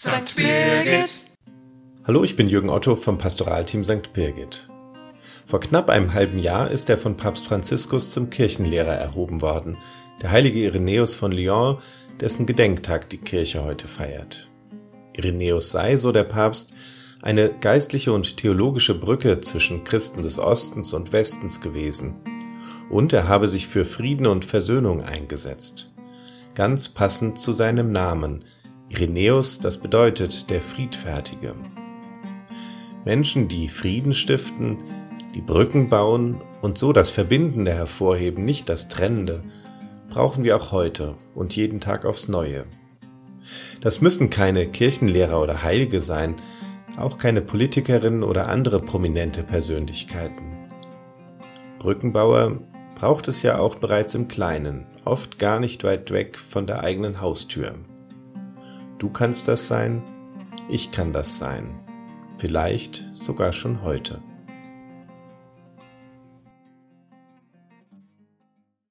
St. Birgit. Hallo, ich bin Jürgen Otto vom Pastoralteam St. Birgit. Vor knapp einem halben Jahr ist er von Papst Franziskus zum Kirchenlehrer erhoben worden, der heilige Irenäus von Lyon, dessen Gedenktag die Kirche heute feiert. Irenäus sei, so der Papst, eine geistliche und theologische Brücke zwischen Christen des Ostens und Westens gewesen, und er habe sich für Frieden und Versöhnung eingesetzt. Ganz passend zu seinem Namen, Irenäus, das bedeutet der Friedfertige. Menschen, die Frieden stiften, die Brücken bauen und so das Verbindende hervorheben, nicht das Trennende, brauchen wir auch heute und jeden Tag aufs Neue. Das müssen keine Kirchenlehrer oder Heilige sein, auch keine Politikerinnen oder andere prominente Persönlichkeiten. Brückenbauer braucht es ja auch bereits im Kleinen, oft gar nicht weit weg von der eigenen Haustür. Du kannst das sein, ich kann das sein, vielleicht sogar schon heute.